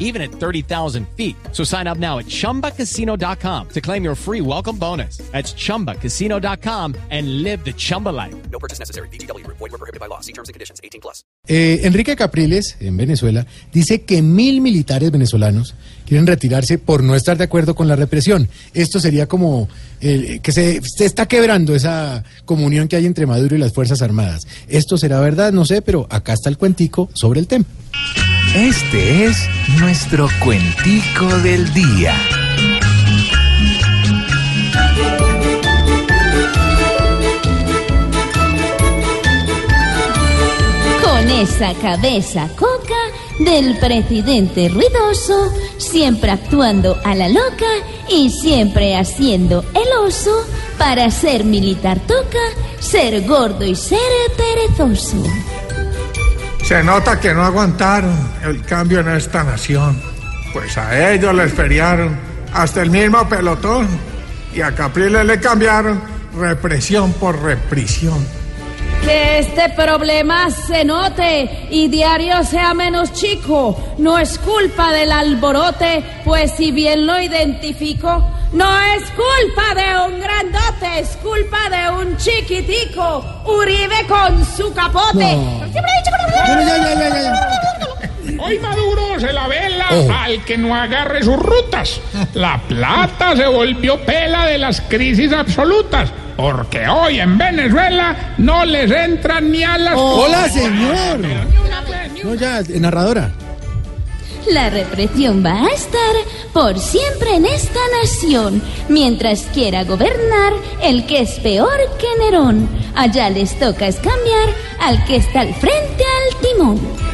even at 30,000 feet. So sign up now at chumbacasino.com to claim your free welcome bonus. That's chumbacasino.com and live the Chumba life. No purchase necessary. BGW. Void were prohibited by law. See terms and conditions. 18 plus. Eh, Enrique Capriles, en Venezuela, dice que mil militares venezolanos quieren retirarse por no estar de acuerdo con la represión. Esto sería como eh, que se, se está quebrando esa comunión que hay entre Maduro y las Fuerzas Armadas. Esto será verdad, no sé, pero acá está el cuentico sobre el tema. Este es nuestro cuentico del día. Con esa cabeza coca del presidente ruidoso, siempre actuando a la loca y siempre haciendo el oso, para ser militar toca ser gordo y ser perezoso. Se nota que no aguantaron el cambio en esta nación, pues a ellos les feriaron hasta el mismo pelotón y a Capriles le cambiaron represión por reprisión. Que este problema se note y diario sea menos chico. No es culpa del alborote, pues si bien lo identifico, no es culpa de un grandote, es culpa de un chiquitico. Uribe con su capote. Siempre he dicho que no- Pero ya, ya, ya, ya, ya. Hoy Maduro se la vela al que no agarre sus rutas. La plata se volvió pela de las crisis absolutas. Porque hoy en Venezuela no les entran ni a las... Hola, señor. No, ya, narradora. La represión va a estar por siempre en esta nación, mientras quiera gobernar el que es peor que Nerón. Allá les toca es cambiar al que está al frente al timón.